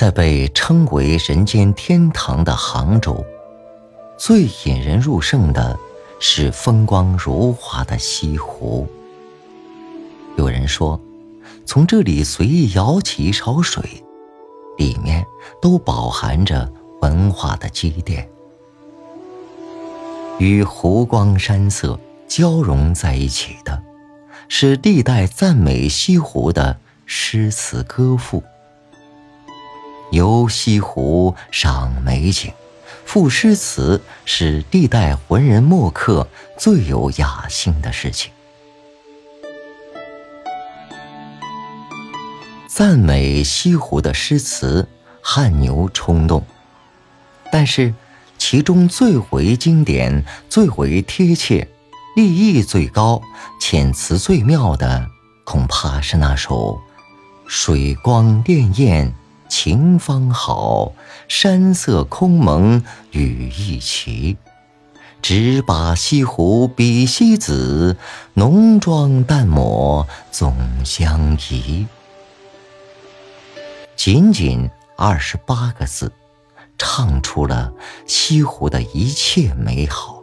在被称为人间天堂的杭州，最引人入胜的是风光如画的西湖。有人说，从这里随意舀起一勺水，里面都饱含着文化的积淀，与湖光山色交融在一起的，是历代赞美西湖的诗词歌赋。游西湖赏美景，赋诗词是历代文人墨客最有雅兴的事情。赞美西湖的诗词汗牛充栋，但是其中最为经典、最为贴切、立意最高、遣词最妙的，恐怕是那首《水光潋滟》。晴方好，山色空蒙雨亦奇。只把西湖比西子，浓妆淡抹总相宜。仅仅二十八个字，唱出了西湖的一切美好，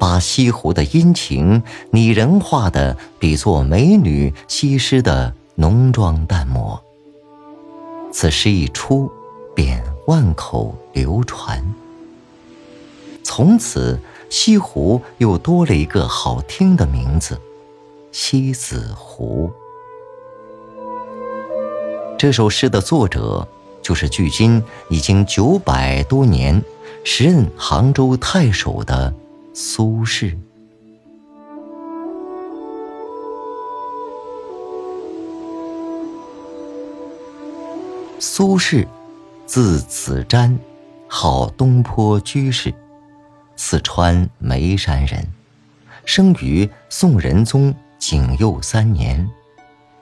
把西湖的阴晴拟人化的比作美女西施的浓妆淡抹。此诗一出，便万口流传。从此，西湖又多了一个好听的名字——西子湖。这首诗的作者就是距今已经九百多年、时任杭州太守的苏轼。苏轼，字子瞻，号东坡居士，四川眉山人，生于宋仁宗景佑三年，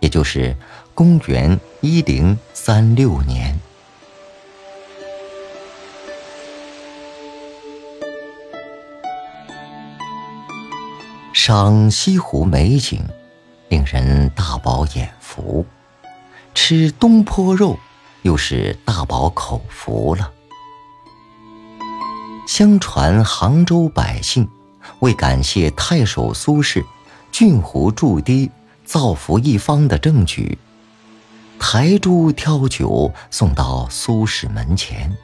也就是公元一零三六年。赏西湖美景，令人大饱眼福；吃东坡肉。又是大饱口福了。相传杭州百姓为感谢太守苏轼郡湖筑堤造福一方的政举，抬猪挑酒送到苏轼门前。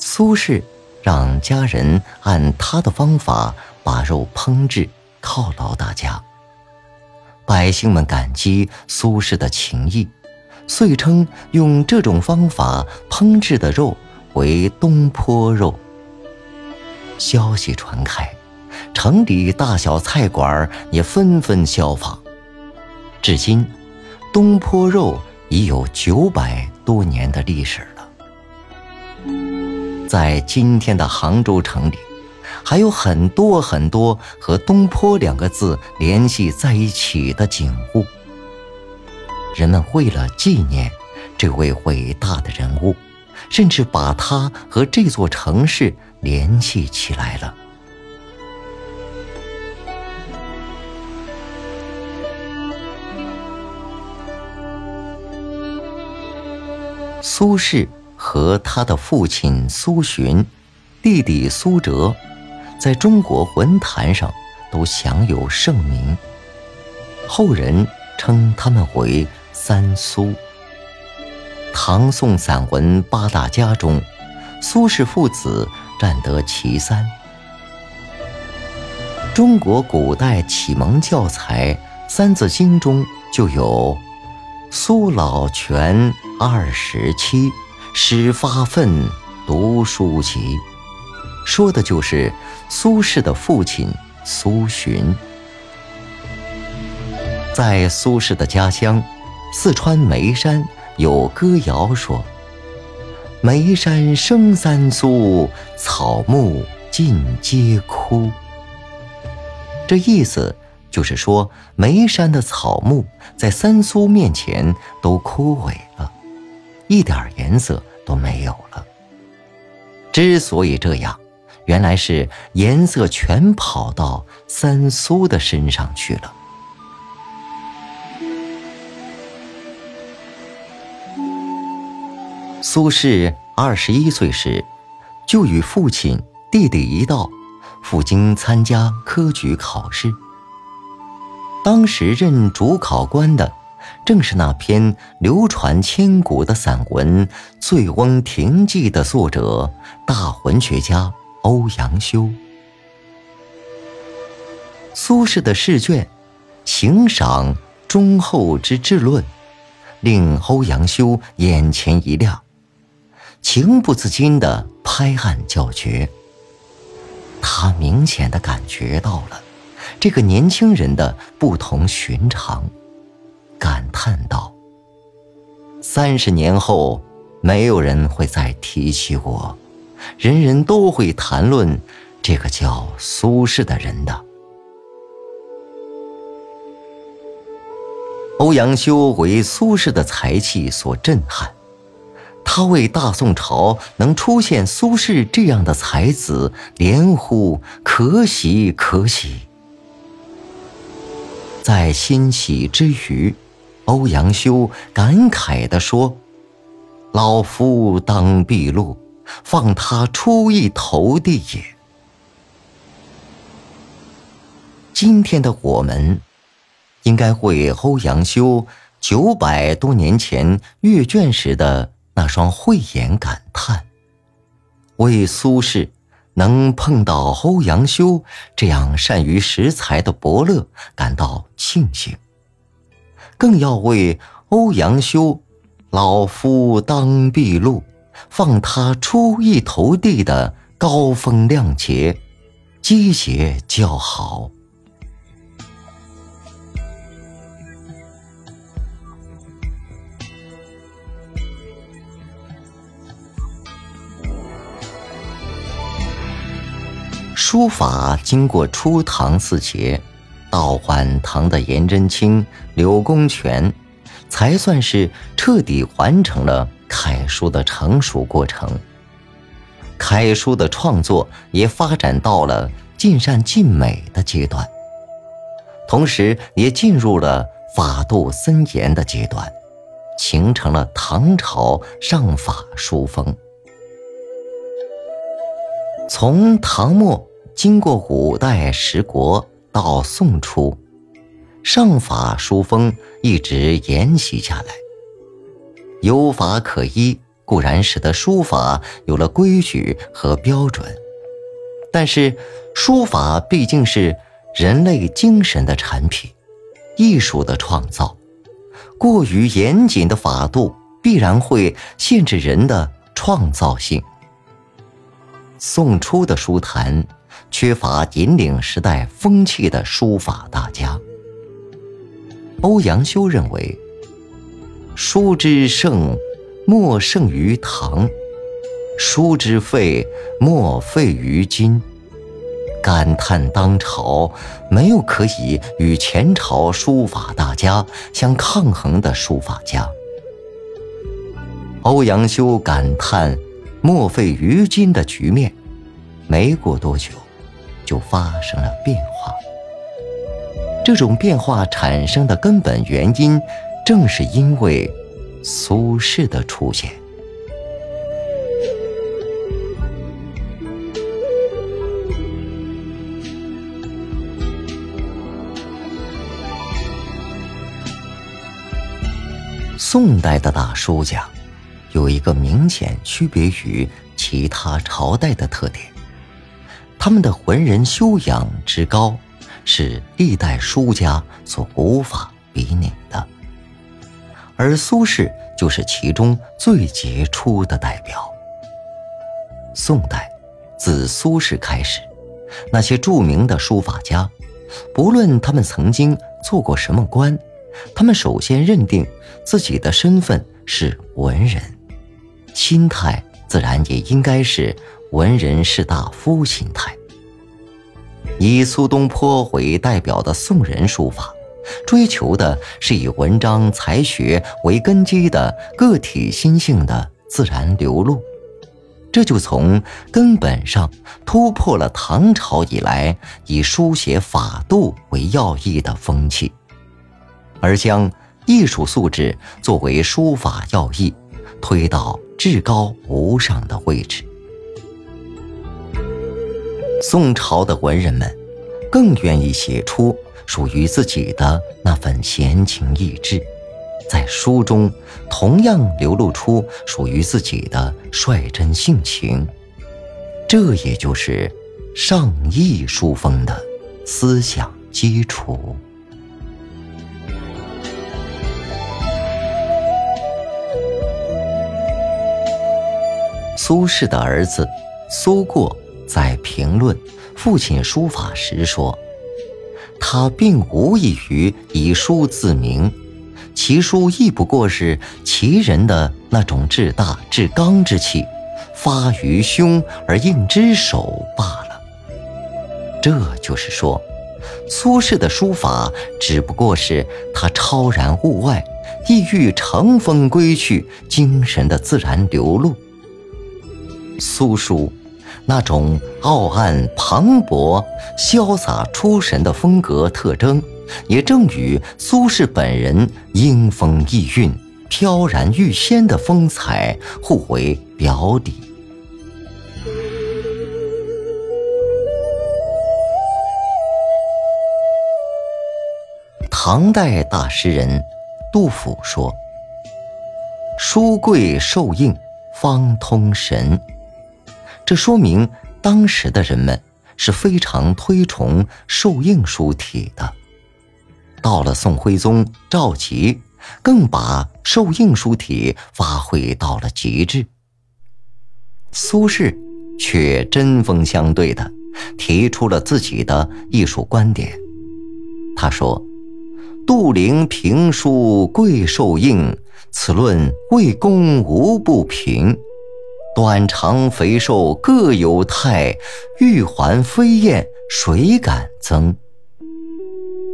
苏轼让家人按他的方法把肉烹制，犒劳大家。百姓们感激苏轼的情谊。遂称用这种方法烹制的肉为东坡肉。消息传开，城里大小菜馆也纷纷效仿。至今，东坡肉已有九百多年的历史了。在今天的杭州城里，还有很多很多和“东坡”两个字联系在一起的景物。人们为了纪念这位伟大的人物，甚至把他和这座城市联系起来了。苏轼和他的父亲苏洵、弟弟苏辙，在中国文坛上都享有盛名，后人称他们为。三苏，唐宋散文八大家中，苏轼父子占得其三。中国古代启蒙教材《三字经》中就有“苏老泉二十七，始发愤读书籍”，说的就是苏轼的父亲苏洵。在苏轼的家乡。四川眉山有歌谣说：“眉山生三苏，草木尽皆枯。”这意思就是说，眉山的草木在三苏面前都枯萎了，一点颜色都没有了。之所以这样，原来是颜色全跑到三苏的身上去了。苏轼二十一岁时，就与父亲、弟弟一道赴京参加科举考试。当时任主考官的，正是那篇流传千古的散文《醉翁亭记》的作者、大文学家欧阳修。苏轼的试卷，行赏忠厚之治论，令欧阳修眼前一亮，情不自禁的拍案叫绝。他明显的感觉到了这个年轻人的不同寻常，感叹道：“三十年后，没有人会再提起我，人人都会谈论这个叫苏轼的人的。”欧阳修为苏轼的才气所震撼，他为大宋朝能出现苏轼这样的才子，连呼可喜可喜。在欣喜之余，欧阳修感慨地说：“老夫当毕露，放他出一头地也。”今天的我们。应该为欧阳修九百多年前阅卷时的那双慧眼感叹，为苏轼能碰到欧阳修这样善于识才的伯乐感到庆幸，更要为欧阳修“老夫当毕露，放他出一头地”的高风亮节击节叫好。书法经过初唐四杰，到晚唐的颜真卿、柳公权，才算是彻底完成了楷书的成熟过程。楷书的创作也发展到了尽善尽美的阶段，同时也进入了法度森严的阶段，形成了唐朝上法书风。从唐末。经过五代十国到宋初，上法书风一直沿袭下来。有法可依固然使得书法有了规矩和标准，但是书法毕竟是人类精神的产品，艺术的创造，过于严谨的法度必然会限制人的创造性。宋初的书坛。缺乏引领时代风气的书法大家。欧阳修认为，书之盛，莫盛于唐；书之废，莫废于今。感叹当朝没有可以与前朝书法大家相抗衡的书法家。欧阳修感叹莫废于今的局面，没过多久。就发生了变化。这种变化产生的根本原因，正是因为苏轼的出现。宋代的大书家，有一个明显区别于其他朝代的特点。他们的文人修养之高，是历代书家所无法比拟的，而苏轼就是其中最杰出的代表。宋代，自苏轼开始，那些著名的书法家，不论他们曾经做过什么官，他们首先认定自己的身份是文人，心态自然也应该是。文人士大夫心态，以苏东坡为代表的宋人书法，追求的是以文章才学为根基的个体心性的自然流露，这就从根本上突破了唐朝以来以书写法度为要义的风气，而将艺术素质作为书法要义推到至高无上的位置。宋朝的文人们更愿意写出属于自己的那份闲情逸致，在书中同样流露出属于自己的率真性情。这也就是上意书风的思想基础。苏轼的儿子苏过在评论父亲书法时说：“他并无异于以书自名，其书亦不过是其人的那种至大至刚之气。”发于胸而应之手罢了。这就是说，苏轼的书法只不过是他超然物外、意欲乘风归去精神的自然流露。苏书那种傲岸磅礴、潇洒出神的风格特征，也正与苏轼本人英风逸韵、飘然欲仙的风采互为表里。唐代大诗人杜甫说：“书贵受印，方通神。”这说明当时的人们是非常推崇受印书体的。到了宋徽宗赵佶，更把受印书体发挥到了极致。苏轼却针锋相对的提出了自己的艺术观点。他说。杜陵评书贵受印，此论魏公无不平。短长肥瘦各有态，玉环飞燕谁敢争？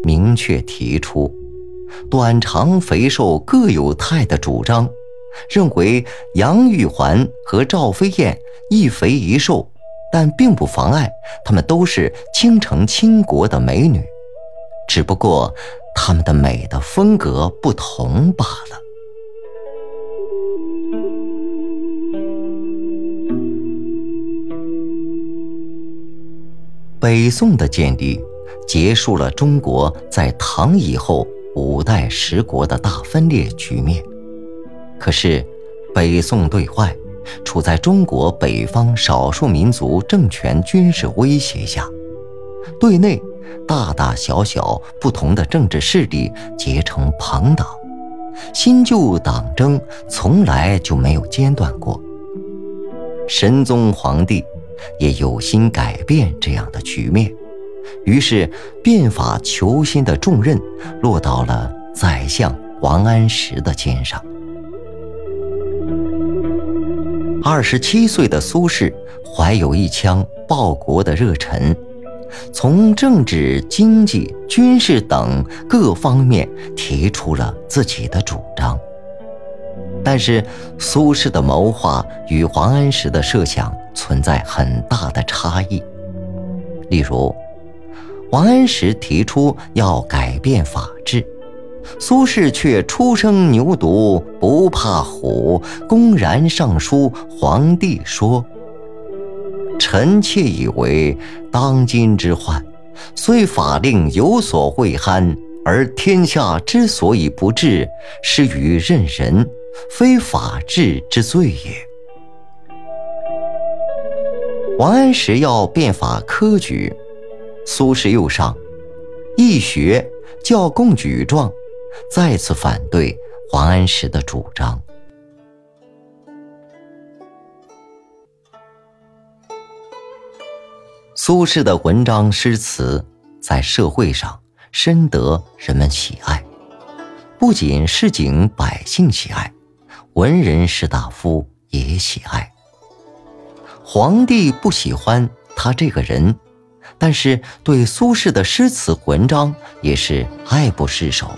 明确提出短长肥瘦各有态的主张，认为杨玉环和赵飞燕一肥一瘦，但并不妨碍她们都是倾城倾国的美女，只不过。她们的美的风格不同罢了。北宋的建立，结束了中国在唐以后五代十国的大分裂局面。可是，北宋对外，处在中国北方少数民族政权军事威胁下；对内，大大小小不同的政治势力结成朋党，新旧党争从来就没有间断过。神宗皇帝也有心改变这样的局面，于是变法求新的重任落到了宰相王安石的肩上。二十七岁的苏轼怀有一腔报国的热忱。从政治、经济、军事等各方面提出了自己的主张，但是苏轼的谋划与王安石的设想存在很大的差异。例如，王安石提出要改变法制，苏轼却初生牛犊不怕虎，公然上书皇帝说。臣妾以为，当今之患，虽法令有所未憨，而天下之所以不治，是于任人，非法治之罪也。王安石要变法科举，苏轼又上易学教贡举状，再次反对王安石的主张。苏轼的文章诗词在社会上深得人们喜爱，不仅市井百姓喜爱，文人士大夫也喜爱。皇帝不喜欢他这个人，但是对苏轼的诗词文章也是爱不释手，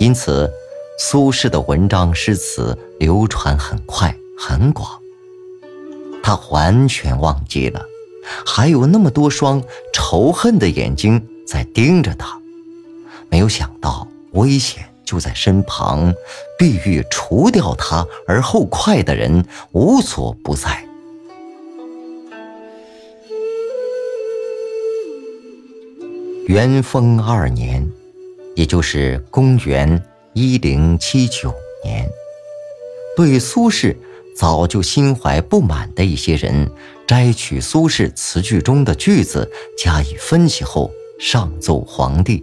因此苏轼的文章诗词流传很快很广。他完全忘记了。还有那么多双仇恨的眼睛在盯着他，没有想到危险就在身旁，必欲除掉他而后快的人无所不在。元丰二年，也就是公元一零七九年，对苏轼早就心怀不满的一些人，摘取苏轼词句中的句子加以分析后，上奏皇帝，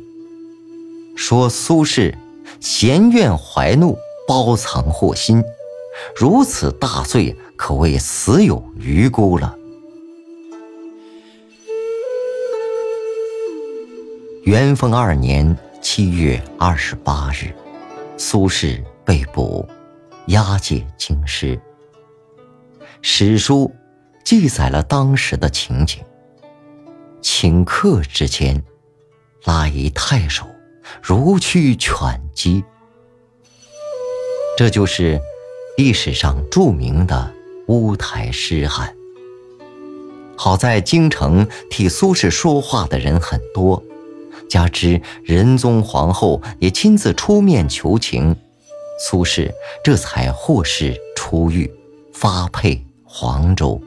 说苏轼。闲怨怀怒，包藏祸心，如此大罪，可谓死有余辜了。元丰二年七月二十八日，苏轼被捕，押解京师。史书记载了当时的情景：顷刻之间，拉一太守。如驱犬疾，这就是历史上著名的乌台诗案。好在京城替苏轼说话的人很多，加之仁宗皇后也亲自出面求情，苏轼这才获释出狱，发配黄州。